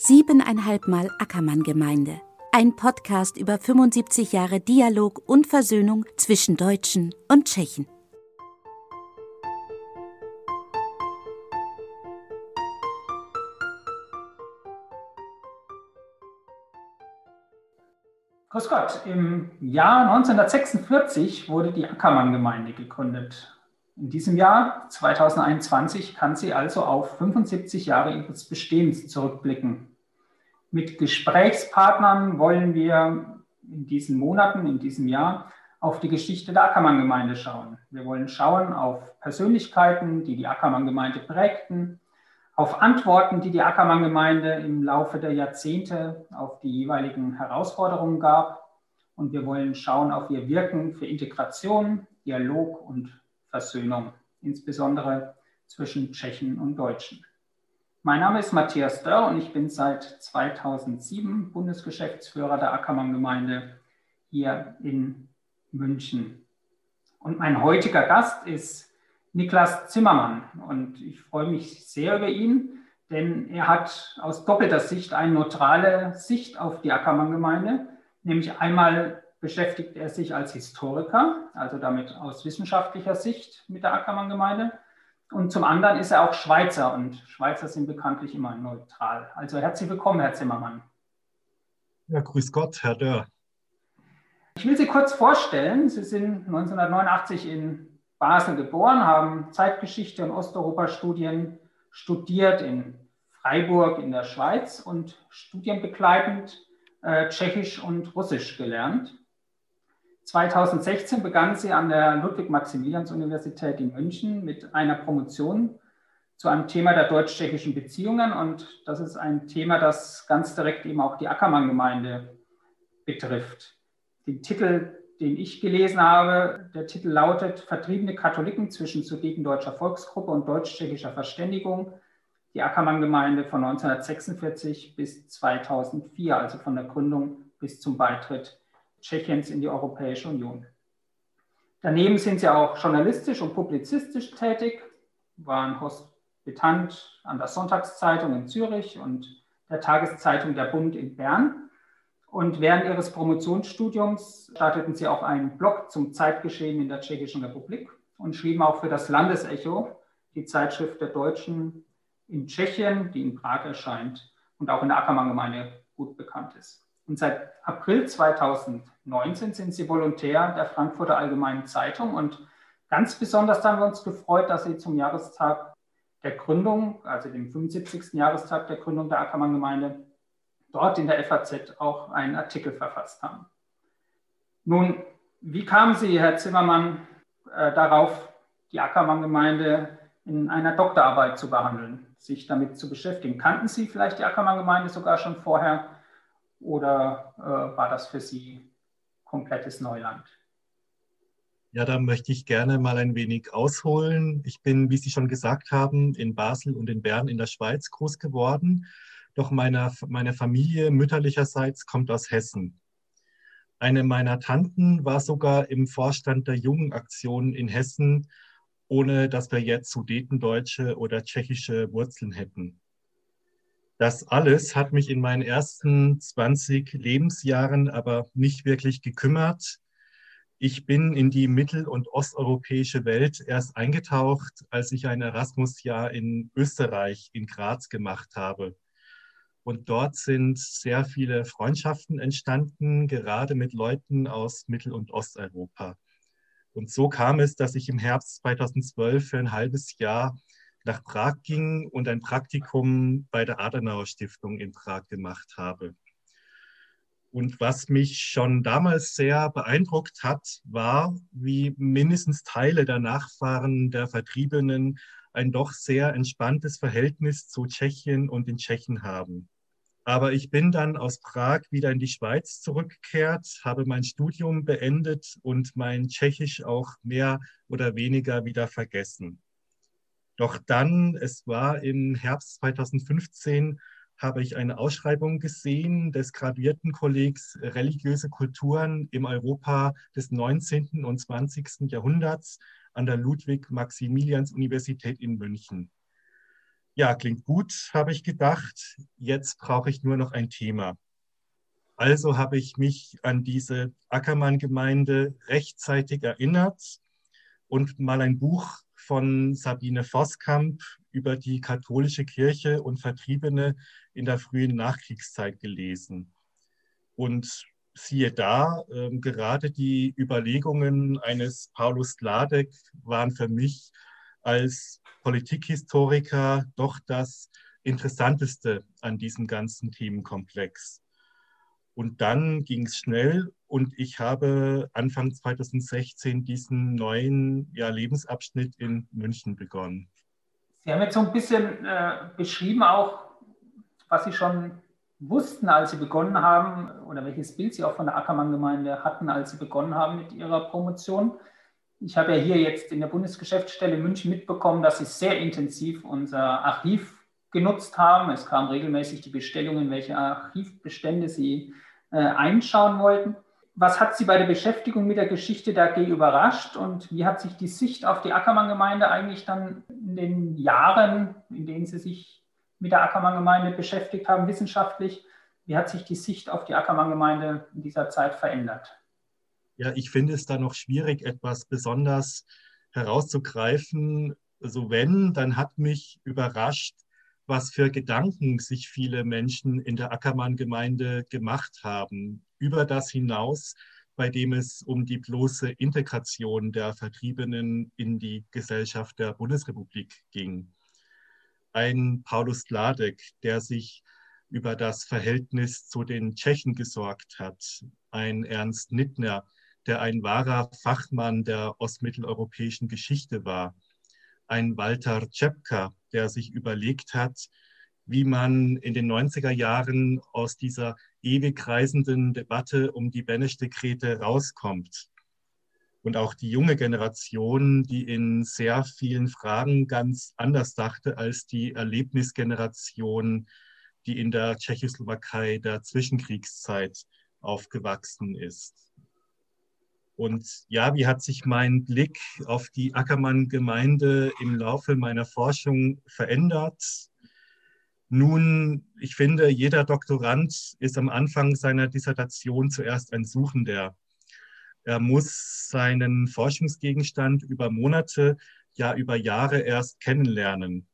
Siebeneinhalb Mal Ackermann-Gemeinde. Ein Podcast über 75 Jahre Dialog und Versöhnung zwischen Deutschen und Tschechen. Grüß Gott, im Jahr 1946 wurde die Ackermann-Gemeinde gegründet. In diesem Jahr, 2021, kann sie also auf 75 Jahre ihres Bestehens zurückblicken. Mit Gesprächspartnern wollen wir in diesen Monaten, in diesem Jahr auf die Geschichte der Ackermann-Gemeinde schauen. Wir wollen schauen auf Persönlichkeiten, die die Ackermann-Gemeinde prägten, auf Antworten, die die Ackermann-Gemeinde im Laufe der Jahrzehnte auf die jeweiligen Herausforderungen gab. Und wir wollen schauen auf ihr Wirken für Integration, Dialog und Versöhnung, insbesondere zwischen Tschechen und Deutschen. Mein Name ist Matthias Dörr und ich bin seit 2007 Bundesgeschäftsführer der Ackermann-Gemeinde hier in München. Und mein heutiger Gast ist Niklas Zimmermann und ich freue mich sehr über ihn, denn er hat aus doppelter Sicht eine neutrale Sicht auf die Ackermann-Gemeinde, nämlich einmal beschäftigt er sich als Historiker, also damit aus wissenschaftlicher Sicht mit der Ackermann-Gemeinde. Und zum anderen ist er auch Schweizer und Schweizer sind bekanntlich immer neutral. Also herzlich willkommen, Herr Zimmermann. Ja, grüß Gott, Herr Dörr. Ich will Sie kurz vorstellen. Sie sind 1989 in Basel geboren, haben Zeitgeschichte und Osteuropa-Studien studiert in Freiburg in der Schweiz und studienbegleitend äh, Tschechisch und Russisch gelernt. 2016 begann sie an der Ludwig-Maximilians-Universität in München mit einer Promotion zu einem Thema der deutsch-tschechischen Beziehungen. Und das ist ein Thema, das ganz direkt eben auch die Ackermann-Gemeinde betrifft. Den Titel, den ich gelesen habe, der Titel lautet Vertriebene Katholiken zwischen Sudetendeutscher Volksgruppe und deutsch-tschechischer Verständigung. Die Ackermann-Gemeinde von 1946 bis 2004, also von der Gründung bis zum Beitritt Tschechiens in die Europäische Union. Daneben sind sie auch journalistisch und publizistisch tätig, waren Hospitant an der Sonntagszeitung in Zürich und der Tageszeitung Der Bund in Bern. Und während ihres Promotionsstudiums starteten sie auch einen Blog zum Zeitgeschehen in der Tschechischen Republik und schrieben auch für das Landesecho, die Zeitschrift der Deutschen in Tschechien, die in Prag erscheint und auch in der Ackermann-Gemeinde gut bekannt ist. Und seit April 2019 sind Sie Volontär der Frankfurter Allgemeinen Zeitung. Und ganz besonders haben wir uns gefreut, dass Sie zum Jahrestag der Gründung, also dem 75. Jahrestag der Gründung der Ackermann-Gemeinde, dort in der FAZ auch einen Artikel verfasst haben. Nun, wie kamen Sie, Herr Zimmermann, äh, darauf, die Ackermann-Gemeinde in einer Doktorarbeit zu behandeln, sich damit zu beschäftigen? Kannten Sie vielleicht die Ackermann-Gemeinde sogar schon vorher? Oder äh, war das für Sie komplettes Neuland? Ja, da möchte ich gerne mal ein wenig ausholen. Ich bin, wie Sie schon gesagt haben, in Basel und in Bern in der Schweiz groß geworden. Doch meine, meine Familie mütterlicherseits kommt aus Hessen. Eine meiner Tanten war sogar im Vorstand der Jugendaktion in Hessen, ohne dass wir jetzt sudetendeutsche oder tschechische Wurzeln hätten. Das alles hat mich in meinen ersten 20 Lebensjahren aber nicht wirklich gekümmert. Ich bin in die mittel- und osteuropäische Welt erst eingetaucht, als ich ein Erasmus-Jahr in Österreich, in Graz gemacht habe. Und dort sind sehr viele Freundschaften entstanden, gerade mit Leuten aus Mittel- und Osteuropa. Und so kam es, dass ich im Herbst 2012 für ein halbes Jahr nach Prag ging und ein Praktikum bei der Adenauer Stiftung in Prag gemacht habe. Und was mich schon damals sehr beeindruckt hat, war, wie mindestens Teile der Nachfahren der Vertriebenen ein doch sehr entspanntes Verhältnis zu Tschechien und den Tschechen haben. Aber ich bin dann aus Prag wieder in die Schweiz zurückgekehrt, habe mein Studium beendet und mein Tschechisch auch mehr oder weniger wieder vergessen. Doch dann, es war im Herbst 2015, habe ich eine Ausschreibung gesehen des Graduiertenkollegs Religiöse Kulturen im Europa des 19. und 20. Jahrhunderts an der Ludwig-Maximilians-Universität in München. Ja, klingt gut, habe ich gedacht. Jetzt brauche ich nur noch ein Thema. Also habe ich mich an diese Ackermann-Gemeinde rechtzeitig erinnert und mal ein Buch von Sabine Voskamp über die katholische Kirche und Vertriebene in der frühen Nachkriegszeit gelesen. Und siehe da, äh, gerade die Überlegungen eines Paulus Ladek waren für mich als Politikhistoriker doch das Interessanteste an diesem ganzen Themenkomplex. Und dann ging es schnell und ich habe Anfang 2016 diesen neuen ja, Lebensabschnitt in München begonnen. Sie haben jetzt so ein bisschen äh, beschrieben auch, was Sie schon wussten, als Sie begonnen haben oder welches Bild Sie auch von der Ackermann-Gemeinde hatten, als Sie begonnen haben mit Ihrer Promotion. Ich habe ja hier jetzt in der Bundesgeschäftsstelle München mitbekommen, dass Sie sehr intensiv unser Archiv genutzt haben. Es kamen regelmäßig die Bestellungen, welche Archivbestände Sie äh, einschauen wollten. Was hat Sie bei der Beschäftigung mit der Geschichte der AG überrascht und wie hat sich die Sicht auf die Ackermann-Gemeinde eigentlich dann in den Jahren, in denen Sie sich mit der Ackermann-Gemeinde beschäftigt haben, wissenschaftlich, wie hat sich die Sicht auf die Ackermann-Gemeinde in dieser Zeit verändert? Ja, ich finde es da noch schwierig, etwas besonders herauszugreifen. Also wenn, dann hat mich überrascht, was für Gedanken sich viele Menschen in der Ackermann-Gemeinde gemacht haben, über das hinaus, bei dem es um die bloße Integration der Vertriebenen in die Gesellschaft der Bundesrepublik ging. Ein Paulus Ladek, der sich über das Verhältnis zu den Tschechen gesorgt hat, ein Ernst Nittner, der ein wahrer Fachmann der ostmitteleuropäischen Geschichte war, ein Walter Czepka, der sich überlegt hat, wie man in den 90er Jahren aus dieser ewig reisenden Debatte um die Benesch-Dekrete rauskommt. Und auch die junge Generation, die in sehr vielen Fragen ganz anders dachte als die Erlebnisgeneration, die in der Tschechoslowakei der Zwischenkriegszeit aufgewachsen ist. Und ja, wie hat sich mein Blick auf die Ackermann-Gemeinde im Laufe meiner Forschung verändert? Nun, ich finde, jeder Doktorand ist am Anfang seiner Dissertation zuerst ein Suchender. Er muss seinen Forschungsgegenstand über Monate, ja über Jahre erst kennenlernen.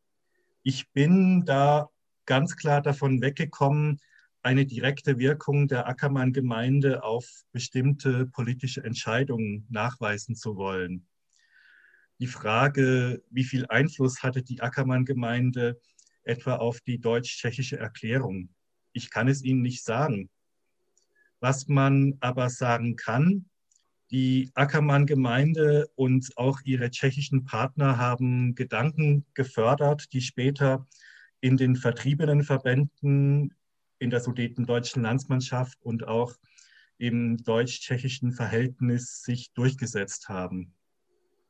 Ich bin da ganz klar davon weggekommen, eine direkte Wirkung der Ackermann-Gemeinde auf bestimmte politische Entscheidungen nachweisen zu wollen. Die Frage, wie viel Einfluss hatte die Ackermann-Gemeinde etwa auf die deutsch-tschechische Erklärung? Ich kann es Ihnen nicht sagen. Was man aber sagen kann, die Ackermann-Gemeinde und auch ihre tschechischen Partner haben Gedanken gefördert, die später in den vertriebenen Verbänden in der sudetendeutschen Landsmannschaft und auch im deutsch-tschechischen Verhältnis sich durchgesetzt haben.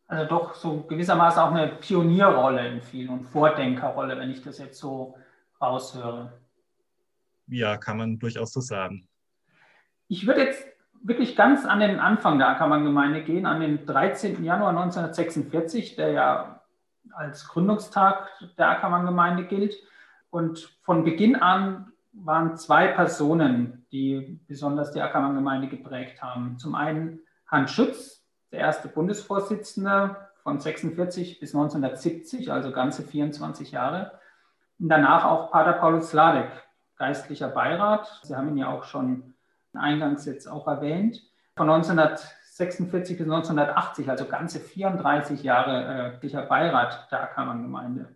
Also doch so gewissermaßen auch eine Pionierrolle in vielen und Vordenkerrolle, wenn ich das jetzt so raushöre. Ja, kann man durchaus so sagen. Ich würde jetzt wirklich ganz an den Anfang der Ackermann-Gemeinde gehen, an den 13. Januar 1946, der ja als Gründungstag der Ackermann-Gemeinde gilt. Und von Beginn an waren zwei Personen, die besonders die Ackermann-Gemeinde geprägt haben. Zum einen Hans Schütz, der erste Bundesvorsitzende von 46 bis 1970, also ganze 24 Jahre. Und danach auch Pater Paulus Sladek, geistlicher Beirat. Sie haben ihn ja auch schon eingangs jetzt auch erwähnt. Von 1946 bis 1980, also ganze 34 Jahre äh, Beirat der Ackermann-Gemeinde.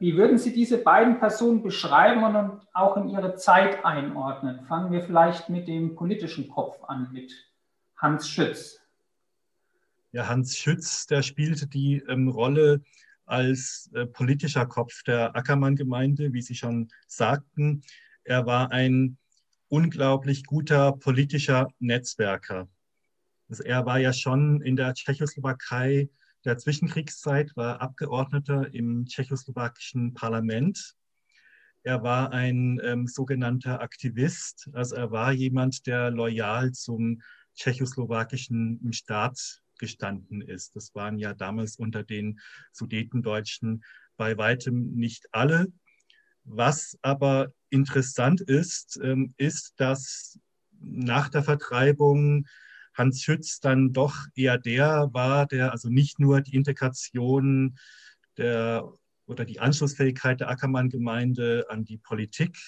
Wie würden Sie diese beiden Personen beschreiben und auch in ihre Zeit einordnen? Fangen wir vielleicht mit dem politischen Kopf an, mit Hans Schütz. Ja, Hans Schütz, der spielte die ähm, Rolle als äh, politischer Kopf der Ackermann-Gemeinde, wie Sie schon sagten. Er war ein unglaublich guter politischer Netzwerker. Also er war ja schon in der Tschechoslowakei der Zwischenkriegszeit, war Abgeordneter im tschechoslowakischen Parlament. Er war ein ähm, sogenannter Aktivist, also er war jemand, der loyal zum tschechoslowakischen Staat gestanden ist. Das waren ja damals unter den Sudetendeutschen bei weitem nicht alle. Was aber interessant ist, ähm, ist, dass nach der Vertreibung Hans Schütz dann doch eher der war, der also nicht nur die Integration der oder die Anschlussfähigkeit der Ackermann-Gemeinde an die Politik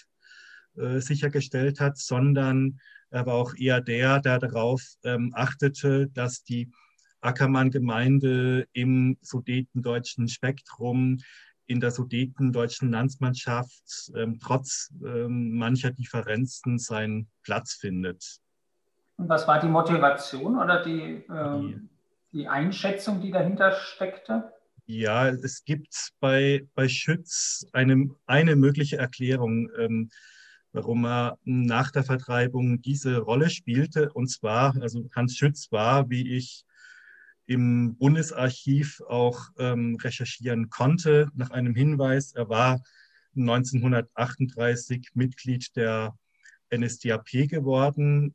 äh, sichergestellt hat, sondern er war auch eher der, der darauf ähm, achtete, dass die Ackermann-Gemeinde im sudetendeutschen Spektrum in der sudetendeutschen Landsmannschaft ähm, trotz ähm, mancher Differenzen seinen Platz findet. Und was war die Motivation oder die, ähm, die Einschätzung, die dahinter steckte? Ja, es gibt bei, bei Schütz eine, eine mögliche Erklärung, ähm, warum er nach der Vertreibung diese Rolle spielte. Und zwar, also Hans Schütz war, wie ich im Bundesarchiv auch ähm, recherchieren konnte, nach einem Hinweis. Er war 1938 Mitglied der NSDAP geworden.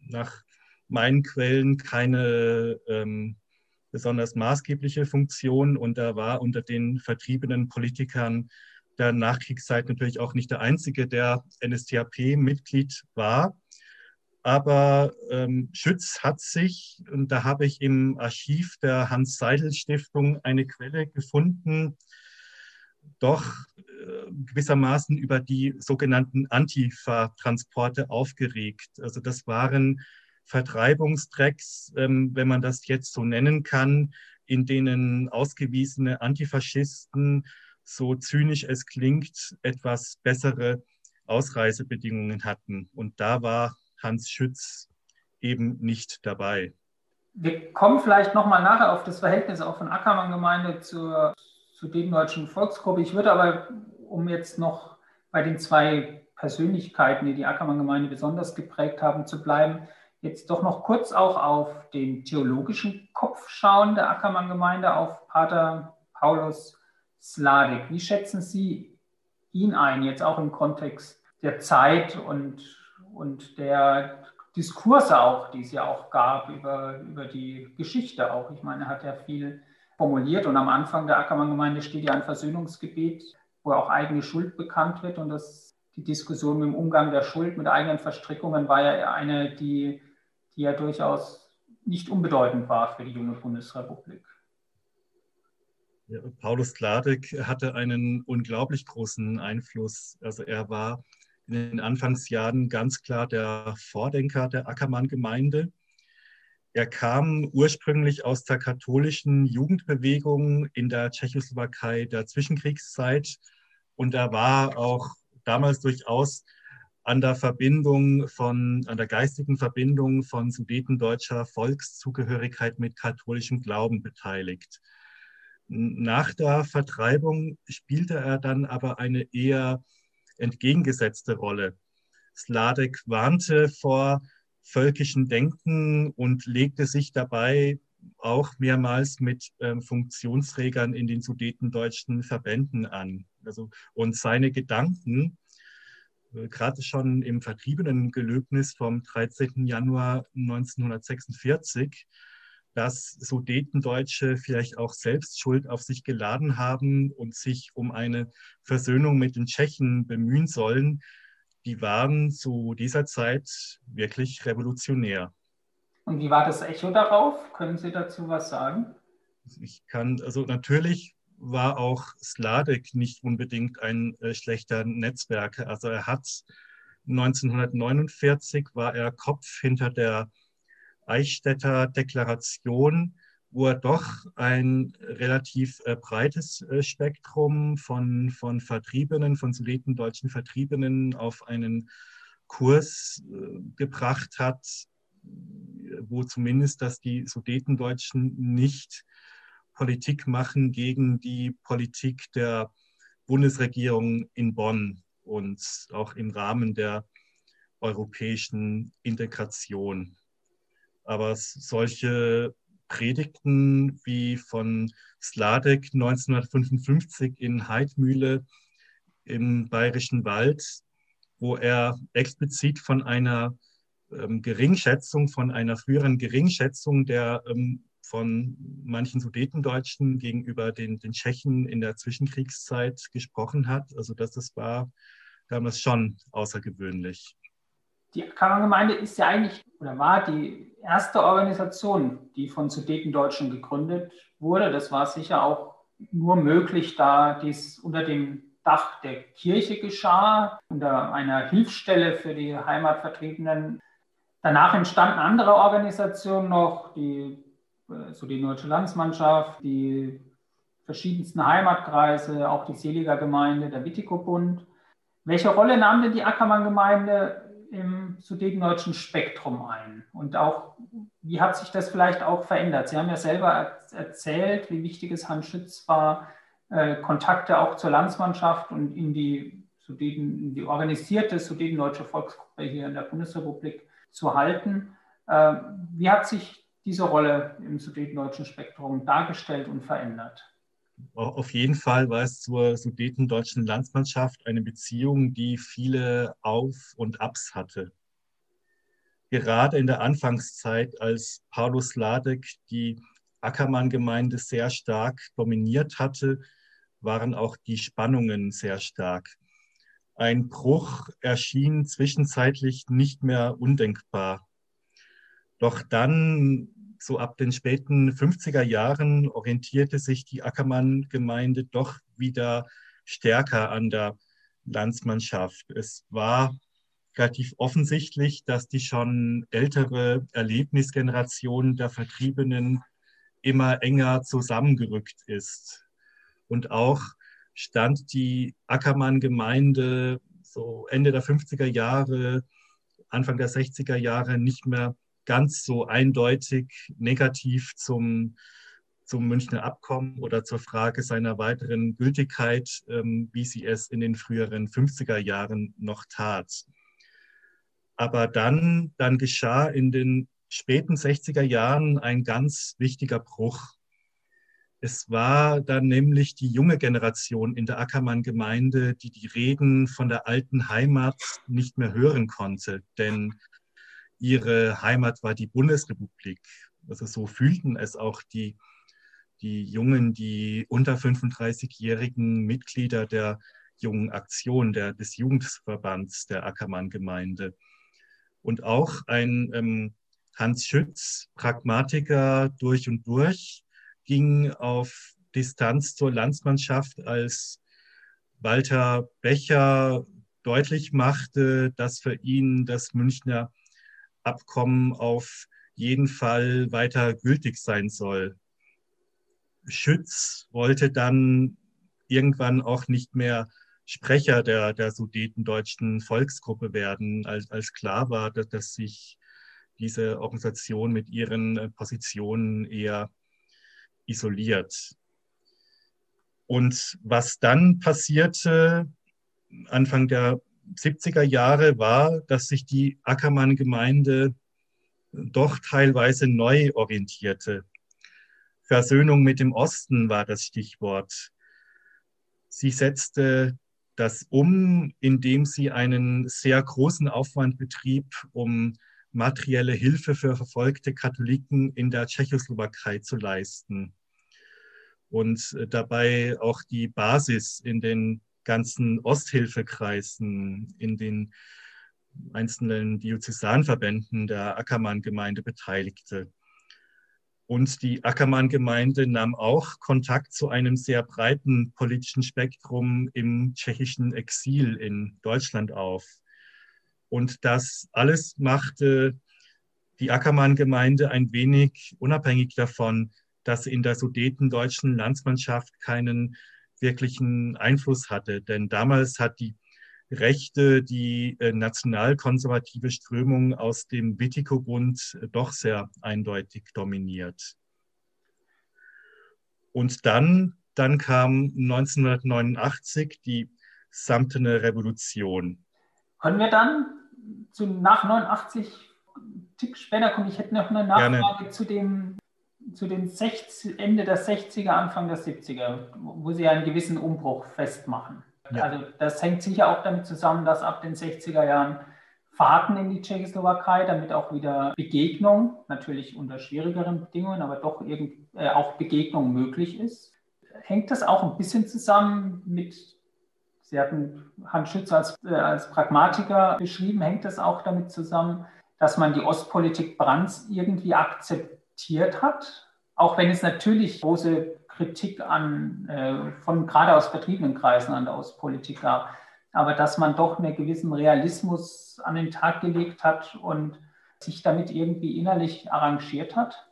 Nach meinen Quellen keine ähm, besonders maßgebliche Funktion und er war unter den vertriebenen Politikern der Nachkriegszeit natürlich auch nicht der einzige, der NSDAP-Mitglied war. Aber ähm, Schütz hat sich, und da habe ich im Archiv der Hans-Seidel-Stiftung eine Quelle gefunden, doch gewissermaßen über die sogenannten Antifa-Transporte aufgeregt. Also das waren Vertreibungstracks, ähm, wenn man das jetzt so nennen kann, in denen ausgewiesene Antifaschisten, so zynisch es klingt, etwas bessere Ausreisebedingungen hatten. Und da war Hans Schütz eben nicht dabei. Wir kommen vielleicht nochmal nachher auf das Verhältnis auch von Ackermann-Gemeinde zur, zur deutschen Volksgruppe. Ich würde aber, um jetzt noch bei den zwei Persönlichkeiten, die die Ackermann-Gemeinde besonders geprägt haben, zu bleiben, jetzt doch noch kurz auch auf den theologischen Kopf schauen der Ackermann-Gemeinde, auf Pater Paulus Sladek. Wie schätzen Sie ihn ein, jetzt auch im Kontext der Zeit und und der Diskurse auch, die es ja auch gab über, über die Geschichte auch. Ich meine, er hat ja viel formuliert und am Anfang der Ackermann-Gemeinde steht ja ein Versöhnungsgebet, wo auch eigene Schuld bekannt wird und das, die Diskussion mit dem Umgang der Schuld mit eigenen Verstrickungen war ja eine, die, die ja durchaus nicht unbedeutend war für die junge Bundesrepublik. Ja, Paulus Kladek hatte einen unglaublich großen Einfluss. Also er war in den Anfangsjahren ganz klar der Vordenker der Ackermann-Gemeinde. Er kam ursprünglich aus der katholischen Jugendbewegung in der Tschechoslowakei der Zwischenkriegszeit und er war auch damals durchaus an der Verbindung von, an der geistigen Verbindung von sudetendeutscher Volkszugehörigkeit mit katholischem Glauben beteiligt. Nach der Vertreibung spielte er dann aber eine eher entgegengesetzte Rolle. Sladek warnte vor völkischen Denken und legte sich dabei auch mehrmals mit ähm, Funktionsträgern in den sudetendeutschen Verbänden an. Also, und seine Gedanken, äh, gerade schon im vertriebenen Gelöbnis vom 13. Januar 1946, dass Sudetendeutsche vielleicht auch selbst Schuld auf sich geladen haben und sich um eine Versöhnung mit den Tschechen bemühen sollen, die waren zu dieser Zeit wirklich revolutionär. Und wie war das Echo darauf? Können Sie dazu was sagen? Ich kann, also natürlich war auch Sladek nicht unbedingt ein äh, schlechter Netzwerker. Also er hat 1949 war er Kopf hinter der Eichstätter Deklaration, wo er doch ein relativ äh, breites äh, Spektrum von, von Vertriebenen, von sudetendeutschen Vertriebenen auf einen Kurs äh, gebracht hat, wo zumindest, dass die Sudetendeutschen nicht Politik machen gegen die Politik der Bundesregierung in Bonn und auch im Rahmen der europäischen Integration. Aber solche Predigten wie von Sladek 1955 in Heidmühle im Bayerischen Wald, wo er explizit von einer ähm, Geringschätzung, von einer früheren Geringschätzung der ähm, von manchen Sudetendeutschen gegenüber den, den Tschechen in der Zwischenkriegszeit gesprochen hat. Also das, das war damals schon außergewöhnlich. Die Kammergemeinde ist ja eigentlich oder war die erste Organisation, die von Sudetendeutschen gegründet wurde. Das war sicher auch nur möglich, da dies unter dem Dach der Kirche geschah, unter einer Hilfsstelle für die Heimatvertriebenen. Danach entstanden andere Organisationen noch, die, äh, so die Deutsche Landsmannschaft, die verschiedensten Heimatkreise, auch die Seliger Gemeinde, der Wittikobund. Welche Rolle nahm denn die Ackermann-Gemeinde im sudetendeutschen Spektrum ein? Und auch, wie hat sich das vielleicht auch verändert? Sie haben ja selber erzählt, wie wichtig es Hans Schütz war, äh, Kontakte auch zur Landsmannschaft und in die, Sudeten, in die organisierte sudetendeutsche Volksgruppe hier in der Bundesrepublik zu halten. Äh, wie hat sich diese Rolle im sudetendeutschen Spektrum dargestellt und verändert? Auf jeden Fall war es zur sudetendeutschen Landsmannschaft eine Beziehung, die viele Auf- und Abs hatte. Gerade in der Anfangszeit, als Paulus Ladek die Ackermann-Gemeinde sehr stark dominiert hatte, waren auch die Spannungen sehr stark. Ein Bruch erschien zwischenzeitlich nicht mehr undenkbar. Doch dann so ab den späten 50er Jahren orientierte sich die Ackermann-Gemeinde doch wieder stärker an der Landsmannschaft. Es war relativ offensichtlich, dass die schon ältere Erlebnisgeneration der Vertriebenen immer enger zusammengerückt ist. Und auch stand die Ackermann-Gemeinde so Ende der 50er Jahre, Anfang der 60er Jahre nicht mehr ganz so eindeutig negativ zum, zum Münchner Abkommen oder zur Frage seiner weiteren Gültigkeit, ähm, wie sie es in den früheren 50er Jahren noch tat. Aber dann, dann geschah in den späten 60er Jahren ein ganz wichtiger Bruch. Es war dann nämlich die junge Generation in der Ackermann-Gemeinde, die die Reden von der alten Heimat nicht mehr hören konnte. Denn ihre Heimat war die Bundesrepublik. Also so fühlten es auch die, die Jungen, die unter 35-jährigen Mitglieder der Jungen Aktion, der, des Jugendverbands der Ackermann-Gemeinde. Und auch ein ähm, Hans Schütz, Pragmatiker durch und durch, ging auf Distanz zur Landsmannschaft, als Walter Becher deutlich machte, dass für ihn das Münchner Abkommen auf jeden Fall weiter gültig sein soll. Schütz wollte dann irgendwann auch nicht mehr Sprecher der, der sudetendeutschen Volksgruppe werden, als, als klar war, dass, dass sich diese Organisation mit ihren äh, Positionen eher isoliert. Und was dann passierte, Anfang der 70er Jahre war, dass sich die Ackermann-Gemeinde doch teilweise neu orientierte. Versöhnung mit dem Osten war das Stichwort. Sie setzte das um, indem sie einen sehr großen Aufwand betrieb, um materielle Hilfe für verfolgte Katholiken in der Tschechoslowakei zu leisten. Und dabei auch die Basis in den ganzen Osthilfekreisen, in den einzelnen Diözesanverbänden der Ackermann-Gemeinde beteiligte. Und die Ackermann-Gemeinde nahm auch Kontakt zu einem sehr breiten politischen Spektrum im tschechischen Exil in Deutschland auf. Und das alles machte die Ackermann-Gemeinde ein wenig unabhängig davon, dass in der sudetendeutschen Landsmannschaft keinen wirklichen Einfluss hatte. Denn damals hat die Rechte, die äh, nationalkonservative Strömung aus dem Witiko-Bund äh, doch sehr eindeutig dominiert. Und dann, dann kam 1989 die Samtene Revolution. Können wir dann zu, nach 89 Tick später kommen? Ich hätte noch eine Nachfrage Gerne. zu dem zu den 60, Ende der 60er, Anfang der 70er, wo sie einen gewissen Umbruch festmachen. Ja. Also das hängt sicher auch damit zusammen, dass ab den 60er Jahren Fahrten in die Tschechoslowakei, damit auch wieder Begegnung, natürlich unter schwierigeren Bedingungen, aber doch irgend, äh, auch Begegnung möglich ist. Hängt das auch ein bisschen zusammen mit, Sie hatten Hans Schütz als, äh, als Pragmatiker beschrieben, hängt das auch damit zusammen, dass man die Ostpolitik Brandts irgendwie akzeptiert hat, auch wenn es natürlich große Kritik an, äh, von gerade aus vertriebenen Kreisen an der Ostpolitik gab aber dass man doch einen gewissen Realismus an den Tag gelegt hat und sich damit irgendwie innerlich arrangiert hat?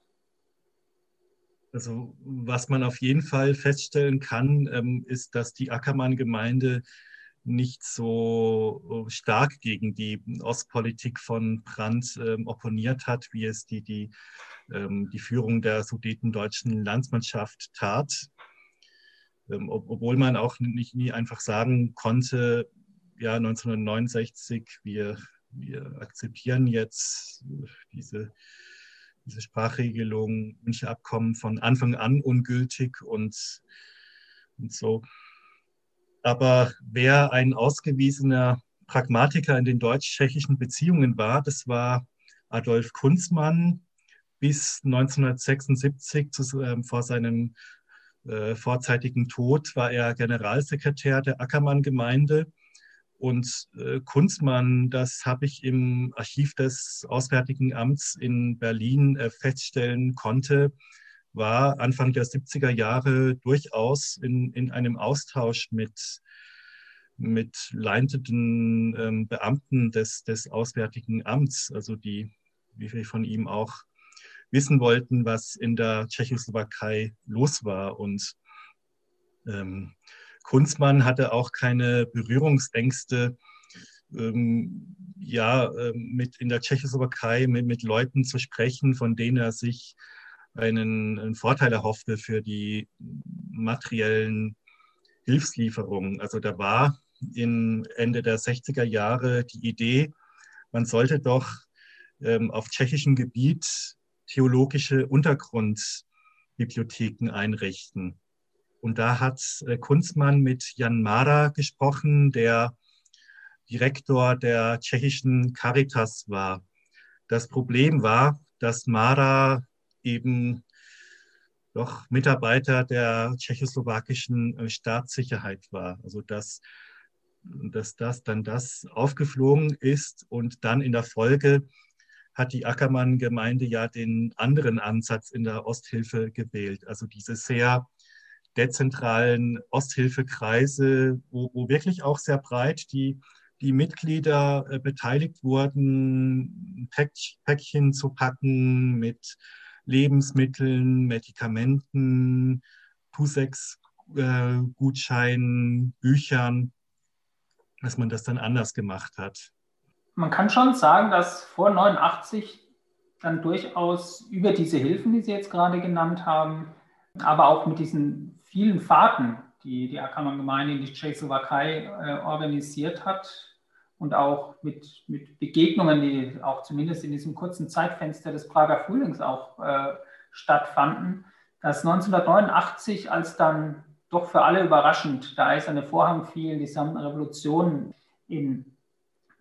Also was man auf jeden Fall feststellen kann, ähm, ist, dass die Ackermann-Gemeinde nicht so stark gegen die Ostpolitik von Brandt ähm, opponiert hat, wie es die, die, ähm, die Führung der sudetendeutschen Landsmannschaft tat. Ähm, obwohl man auch nicht nie einfach sagen konnte, ja, 1969, wir, wir akzeptieren jetzt diese, diese Sprachregelung, Münchner Abkommen von Anfang an ungültig und, und so. Aber wer ein ausgewiesener Pragmatiker in den deutsch-tschechischen Beziehungen war, das war Adolf Kunzmann bis 1976 zu, äh, vor seinem äh, vorzeitigen Tod war er Generalsekretär der Ackermann-Gemeinde. Und äh, Kunzmann, das habe ich im Archiv des Auswärtigen Amts in Berlin äh, feststellen konnte, war Anfang der 70er Jahre durchaus in, in einem Austausch mit, mit leitenden ähm, Beamten des, des Auswärtigen Amts, also die, wie wir von ihm auch wissen wollten, was in der Tschechoslowakei los war. Und ähm, Kunzmann hatte auch keine Berührungsängste, ähm, ja, äh, mit in der Tschechoslowakei mit, mit Leuten zu sprechen, von denen er sich einen, einen Vorteil erhoffte für die materiellen Hilfslieferungen. Also da war in Ende der 60er Jahre die Idee, man sollte doch ähm, auf tschechischem Gebiet theologische Untergrundbibliotheken einrichten. Und da hat äh, Kunzmann mit Jan Mara gesprochen, der Direktor der tschechischen Caritas war. Das Problem war, dass Mara eben doch Mitarbeiter der tschechoslowakischen äh, Staatssicherheit war. Also dass, dass das dann das aufgeflogen ist und dann in der Folge hat die Ackermann-Gemeinde ja den anderen Ansatz in der Osthilfe gewählt. Also diese sehr dezentralen Osthilfekreise, wo, wo wirklich auch sehr breit die, die Mitglieder äh, beteiligt wurden, Päck, Päckchen zu packen mit Lebensmitteln, Medikamenten, Pusex-Gutscheinen, äh, Büchern, dass man das dann anders gemacht hat. Man kann schon sagen, dass vor 89 dann durchaus über diese Hilfen, die Sie jetzt gerade genannt haben, aber auch mit diesen vielen Fahrten, die die Ackermann-Gemeinde in die Tschechoslowakei äh, organisiert hat und auch mit, mit Begegnungen, die auch zumindest in diesem kurzen Zeitfenster des Prager Frühlings auch äh, stattfanden, dass 1989, als dann doch für alle überraschend der eiserne Vorhang fiel, die Revolution in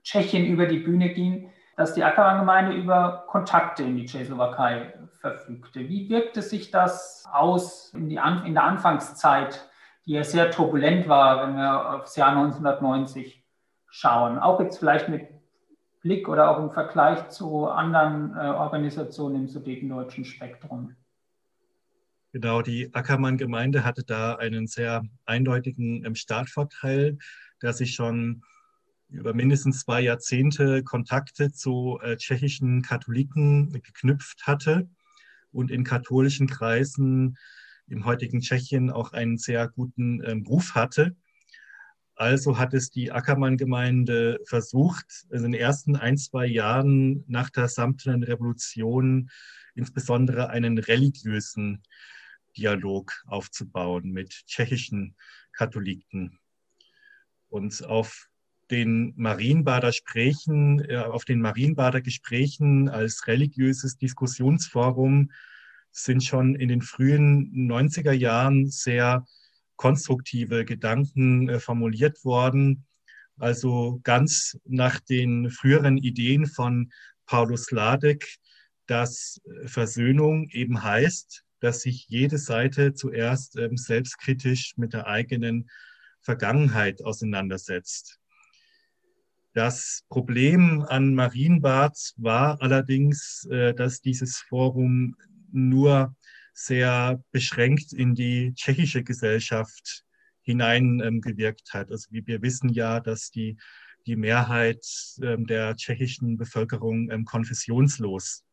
Tschechien über die Bühne ging, dass die Ackermann-Gemeinde über Kontakte in die Tschechoslowakei verfügte. Wie wirkte sich das aus in, in der Anfangszeit, die ja sehr turbulent war, wenn wir aufs Jahr 1990 schauen? Auch jetzt vielleicht mit Blick oder auch im Vergleich zu anderen äh, Organisationen im sudetendeutschen Spektrum. Genau, die Ackermann-Gemeinde hatte da einen sehr eindeutigen ähm, Startvorteil, der sich schon über mindestens zwei Jahrzehnte Kontakte zu äh, tschechischen Katholiken geknüpft hatte und in katholischen Kreisen im heutigen Tschechien auch einen sehr guten äh, Ruf hatte. Also hat es die Ackermann-Gemeinde versucht, in den ersten ein, zwei Jahren nach der Samtenen Revolution insbesondere einen religiösen Dialog aufzubauen mit tschechischen Katholiken. Und auf den Marienbader Gesprächen, äh, auf den Marienbader Gesprächen als religiöses Diskussionsforum sind schon in den frühen 90er Jahren sehr konstruktive Gedanken äh, formuliert worden. also ganz nach den früheren Ideen von Paulus Ladek, dass Versöhnung eben heißt, dass sich jede Seite zuerst ähm, selbstkritisch mit der eigenen Vergangenheit auseinandersetzt. Das Problem an Marienbad war allerdings, äh, dass dieses Forum nur sehr beschränkt in die tschechische Gesellschaft hineingewirkt hat. Also wie wir wissen ja, dass die, die Mehrheit ähm, der tschechischen Bevölkerung ähm, konfessionslos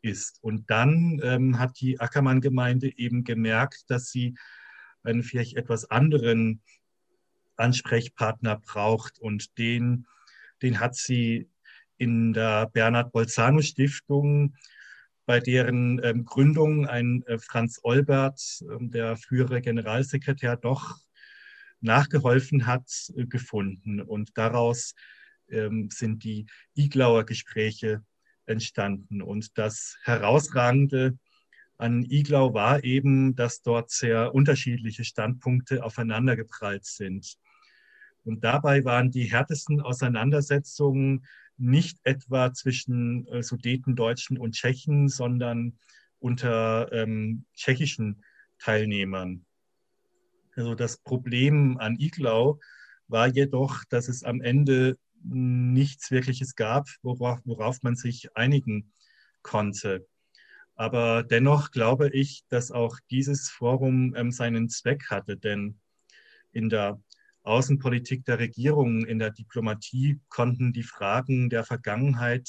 ist. Und dann ähm, hat die Ackermann-Gemeinde eben gemerkt, dass sie einen vielleicht etwas anderen Ansprechpartner braucht. Und den, den hat sie in der Bernhard Bolzano Stiftung, bei deren ähm, Gründung ein äh, Franz Olbert, äh, der frühere Generalsekretär, doch nachgeholfen hat, äh, gefunden. Und daraus ähm, sind die Iglauer Gespräche entstanden. Und das Herausragende an Iglau war eben, dass dort sehr unterschiedliche Standpunkte aufeinandergeprallt sind. Und dabei waren die härtesten Auseinandersetzungen nicht etwa zwischen äh, Sudetendeutschen und Tschechen, sondern unter ähm, tschechischen Teilnehmern. Also das Problem an Iglau war jedoch, dass es am Ende nichts Wirkliches gab, worauf, worauf man sich einigen konnte. Aber dennoch glaube ich, dass auch dieses Forum ähm, seinen Zweck hatte, denn in der Außenpolitik der Regierung, in der Diplomatie konnten die Fragen der Vergangenheit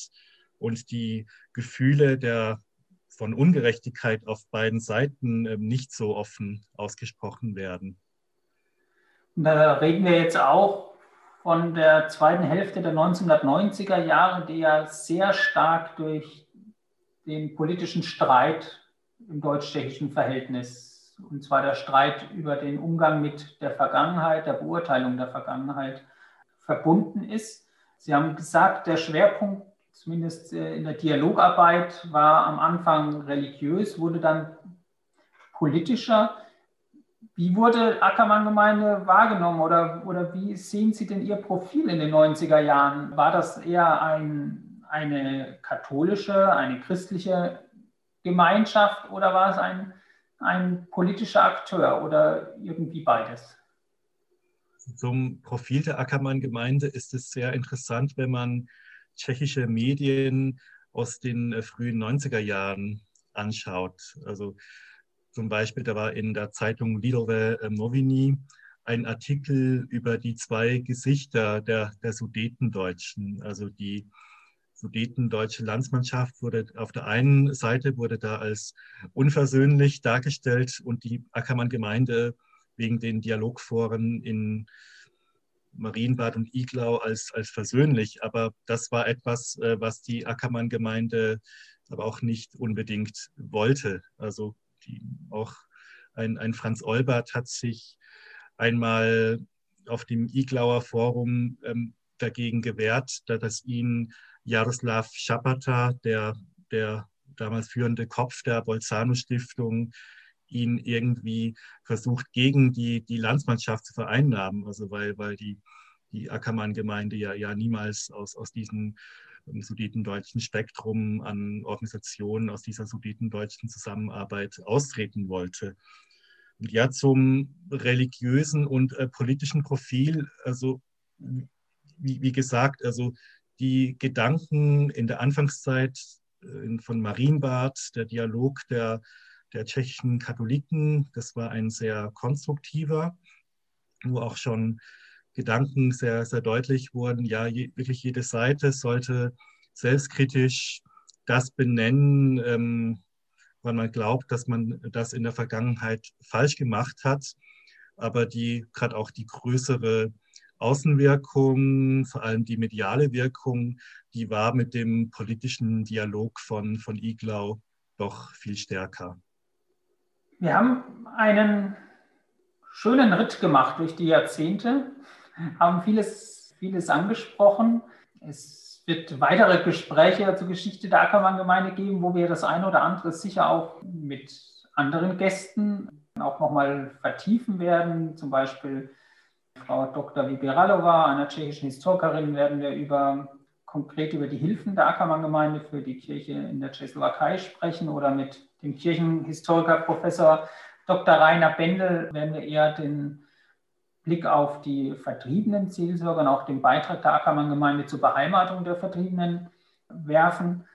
und die Gefühle der von Ungerechtigkeit auf beiden Seiten ähm, nicht so offen ausgesprochen werden. Da reden wir jetzt auch von der zweiten Hälfte der 1990er Jahre, die ja sehr stark durch den politischen Streit im deutsch-tschechischen Verhältnis, und zwar der Streit über den Umgang mit der Vergangenheit, der Beurteilung der Vergangenheit, verbunden ist. Sie haben gesagt, der Schwerpunkt, zumindest äh, in der Dialogarbeit, war am Anfang religiös, wurde dann politischer. Wie wurde Ackermann-Gemeinde wahrgenommen oder, oder wie sehen Sie denn Ihr Profil in den 90er Jahren? War das eher ein, eine katholische, eine christliche Gemeinschaft oder war es ein, ein politischer Akteur oder irgendwie beides? Zum Profil der Ackermann-Gemeinde ist es sehr interessant, wenn man tschechische Medien aus den äh, frühen 90er Jahren anschaut. Also zum Beispiel, da war in der Zeitung Lidové Noviny ein Artikel über die zwei Gesichter der, der Sudetendeutschen. Also die Sudetendeutsche Landsmannschaft wurde auf der einen Seite wurde da als unversöhnlich dargestellt und die Ackermann-Gemeinde wegen den Dialogforen in Marienbad und Iglau als, als versöhnlich. Aber das war etwas, äh, was die Ackermann-Gemeinde aber auch nicht unbedingt wollte. Also die, auch ein, ein Franz Olbert hat sich einmal auf dem Iglauer Forum ähm, dagegen gewehrt, dass ihn Jaroslav Schapata, der, der damals führende Kopf der Bolzano-Stiftung, ihn irgendwie versucht, gegen die, die Landsmannschaft zu vereinnahmen. Also weil, weil die, die Ackermann-Gemeinde ja, ja niemals aus, aus diesem sudetendeutschen Spektrum an Organisationen aus dieser sudetendeutschen Zusammenarbeit austreten wollte. Und ja, zum religiösen und äh, politischen Profil, also wie, wie, gesagt, also die Gedanken in der Anfangszeit äh, von Marienbad, der Dialog der, der tschechischen Katholiken, das war ein sehr konstruktiver, wo auch schon Gedanken sehr, sehr deutlich wurden. Ja, je, wirklich jede Seite sollte selbstkritisch das benennen, ähm, weil man glaubt, dass man das in der Vergangenheit falsch gemacht hat. Aber die gerade auch die größere Außenwirkung, vor allem die mediale Wirkung, die war mit dem politischen Dialog von, von Iglau doch viel stärker. Wir haben einen schönen Ritt gemacht durch die Jahrzehnte haben vieles, vieles angesprochen. Es wird weitere Gespräche zur Geschichte der Ackermann-Gemeinde geben, wo wir das eine oder andere sicher auch mit anderen Gästen auch nochmal vertiefen werden. Zum Beispiel Frau Dr. Vibiralova, einer tschechischen Historikerin, werden wir über konkret über die Hilfen der Ackermann-Gemeinde für die Kirche in der Tschechoslowakei sprechen oder mit dem Kirchenhistoriker Professor Dr. Rainer Bendel werden wir eher den Blick auf die vertriebenen Seelsorger und auch den Beitrag der Ackermann-Gemeinde zur Beheimatung der Vertriebenen werfen.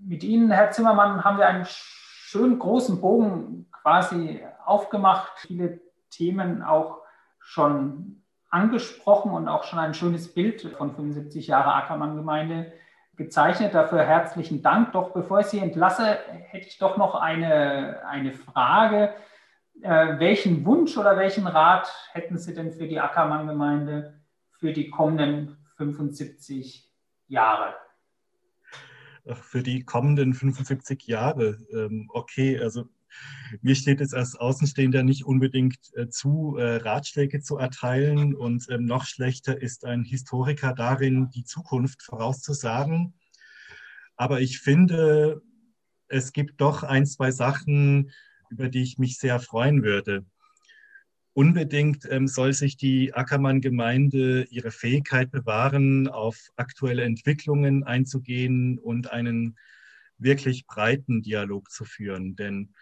Mit Ihnen, Herr Zimmermann, haben wir einen schönen großen Bogen quasi aufgemacht, viele Themen auch schon angesprochen und auch schon ein schönes Bild von 75 Jahre Ackermann-Gemeinde gezeichnet. Dafür herzlichen Dank. Doch bevor ich Sie entlasse, hätte ich doch noch eine, eine Frage. Äh, welchen Wunsch oder welchen Rat hätten Sie denn für die Ackermann-Gemeinde für die kommenden 75 Jahre? Für die kommenden 75 Jahre, ähm, okay, also mir steht es als Außenstehender nicht unbedingt äh, zu, äh, Ratschläge zu erteilen. Und ähm, noch schlechter ist ein Historiker darin, die Zukunft vorauszusagen. Aber ich finde, es gibt doch ein, zwei Sachen, über die ich mich sehr freuen würde. Unbedingt ähm, soll sich die Ackermann-Gemeinde ihre Fähigkeit bewahren, auf aktuelle Entwicklungen einzugehen und einen wirklich breiten Dialog zu führen. Denn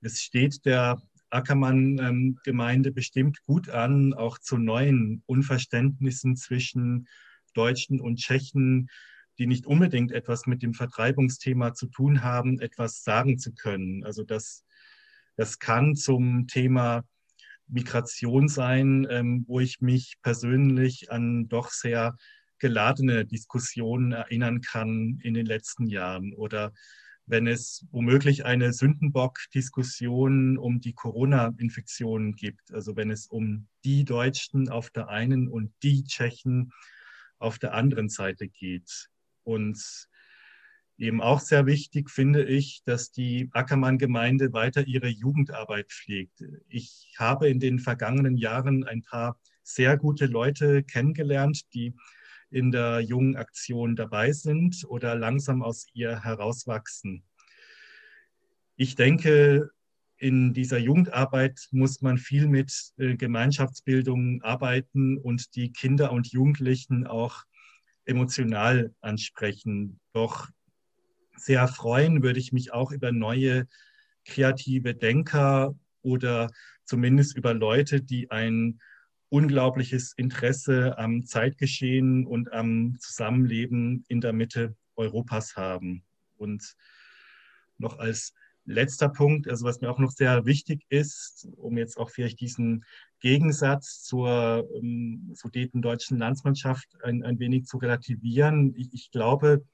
es steht der Ackermann-Gemeinde bestimmt gut an, auch zu neuen Unverständnissen zwischen Deutschen und Tschechen, die nicht unbedingt etwas mit dem Vertreibungsthema zu tun haben, etwas sagen zu können. Also das, das kann zum Thema Migration sein, ähm, wo ich mich persönlich an doch sehr geladene Diskussionen erinnern kann in den letzten Jahren oder wenn es womöglich eine Sündenbock-Diskussion um die Corona-Infektionen gibt, also wenn es um die Deutschen auf der einen und die Tschechen auf der anderen Seite geht. Und eben auch sehr wichtig finde ich, dass die Ackermann-Gemeinde weiter ihre Jugendarbeit pflegt. Ich habe in den vergangenen Jahren ein paar sehr gute Leute kennengelernt, die in der jungen Aktion dabei sind oder langsam aus ihr herauswachsen. Ich denke, in dieser Jugendarbeit muss man viel mit äh, Gemeinschaftsbildung arbeiten und die Kinder und Jugendlichen auch emotional ansprechen. Doch sehr freuen würde ich mich auch über neue kreative Denker oder zumindest über Leute, die ein unglaubliches Interesse am Zeitgeschehen und am Zusammenleben in der Mitte Europas haben. Und noch als letzter Punkt, also was mir auch noch sehr wichtig ist, um jetzt auch vielleicht diesen Gegensatz zur ähm, sudetendeutschen Landsmannschaft ein, ein wenig zu relativieren. Ich, ich glaube,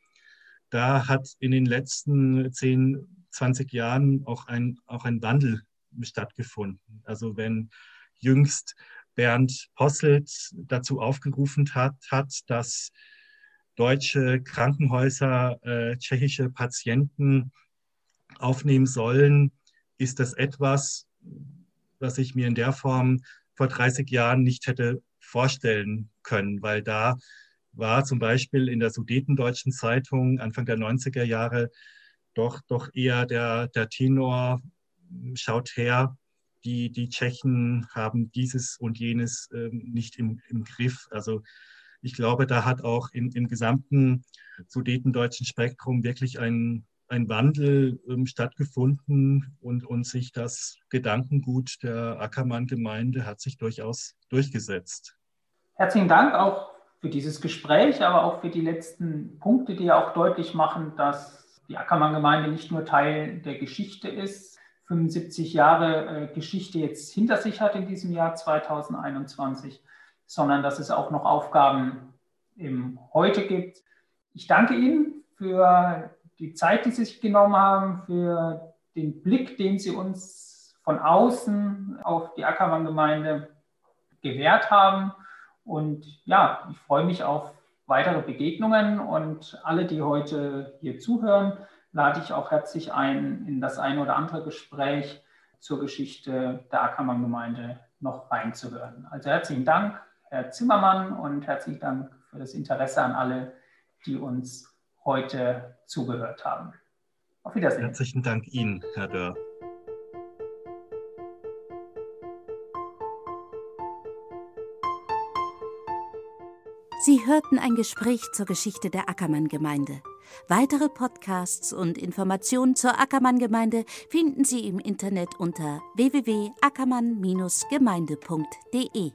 da hat in den letzten 10, 20 Jahren auch ein, auch ein Wandel stattgefunden. Also wenn jüngst Bernd Posselt dazu aufgerufen hat, hat dass deutsche Krankenhäuser äh, tschechische Patienten aufnehmen sollen, ist das etwas, was ich mir in der Form vor 30 Jahren nicht hätte vorstellen können, weil da war zum Beispiel in der Sudetendeutschen Zeitung Anfang der 90er Jahre doch, doch eher der, der Tenor, schaut her, die, die Tschechen haben dieses und jenes ähm, nicht im, im Griff. Also ich glaube, da hat auch im, im gesamten sudetendeutschen Spektrum wirklich ein, ein Wandel ähm, stattgefunden und, und sich das Gedankengut der Ackermann-Gemeinde hat sich durchaus durchgesetzt. Herzlichen Dank auch für dieses Gespräch, aber auch für die letzten Punkte, die ja auch deutlich machen, dass die Ackermann-Gemeinde nicht nur Teil der Geschichte ist, 75 Jahre äh, Geschichte jetzt hinter sich hat in diesem Jahr 2021, sondern dass es auch noch Aufgaben im Heute gibt. Ich danke Ihnen für die Zeit, die Sie sich genommen haben, für den Blick, den Sie uns von außen auf die Ackermann-Gemeinde gewährt haben. Und ja, ich freue mich auf weitere Begegnungen und alle, die heute hier zuhören, lade ich auch herzlich ein, in das eine oder andere Gespräch zur Geschichte der Ackermann-Gemeinde noch reinzuhören. Also herzlichen Dank, Herr Zimmermann, und herzlichen Dank für das Interesse an alle, die uns heute zugehört haben. Auf Wiedersehen. Herzlichen Dank Ihnen, Herr Dörr. Sie hörten ein Gespräch zur Geschichte der Ackermann-Gemeinde. Weitere Podcasts und Informationen zur Ackermann-Gemeinde finden Sie im Internet unter www.ackermann-gemeinde.de.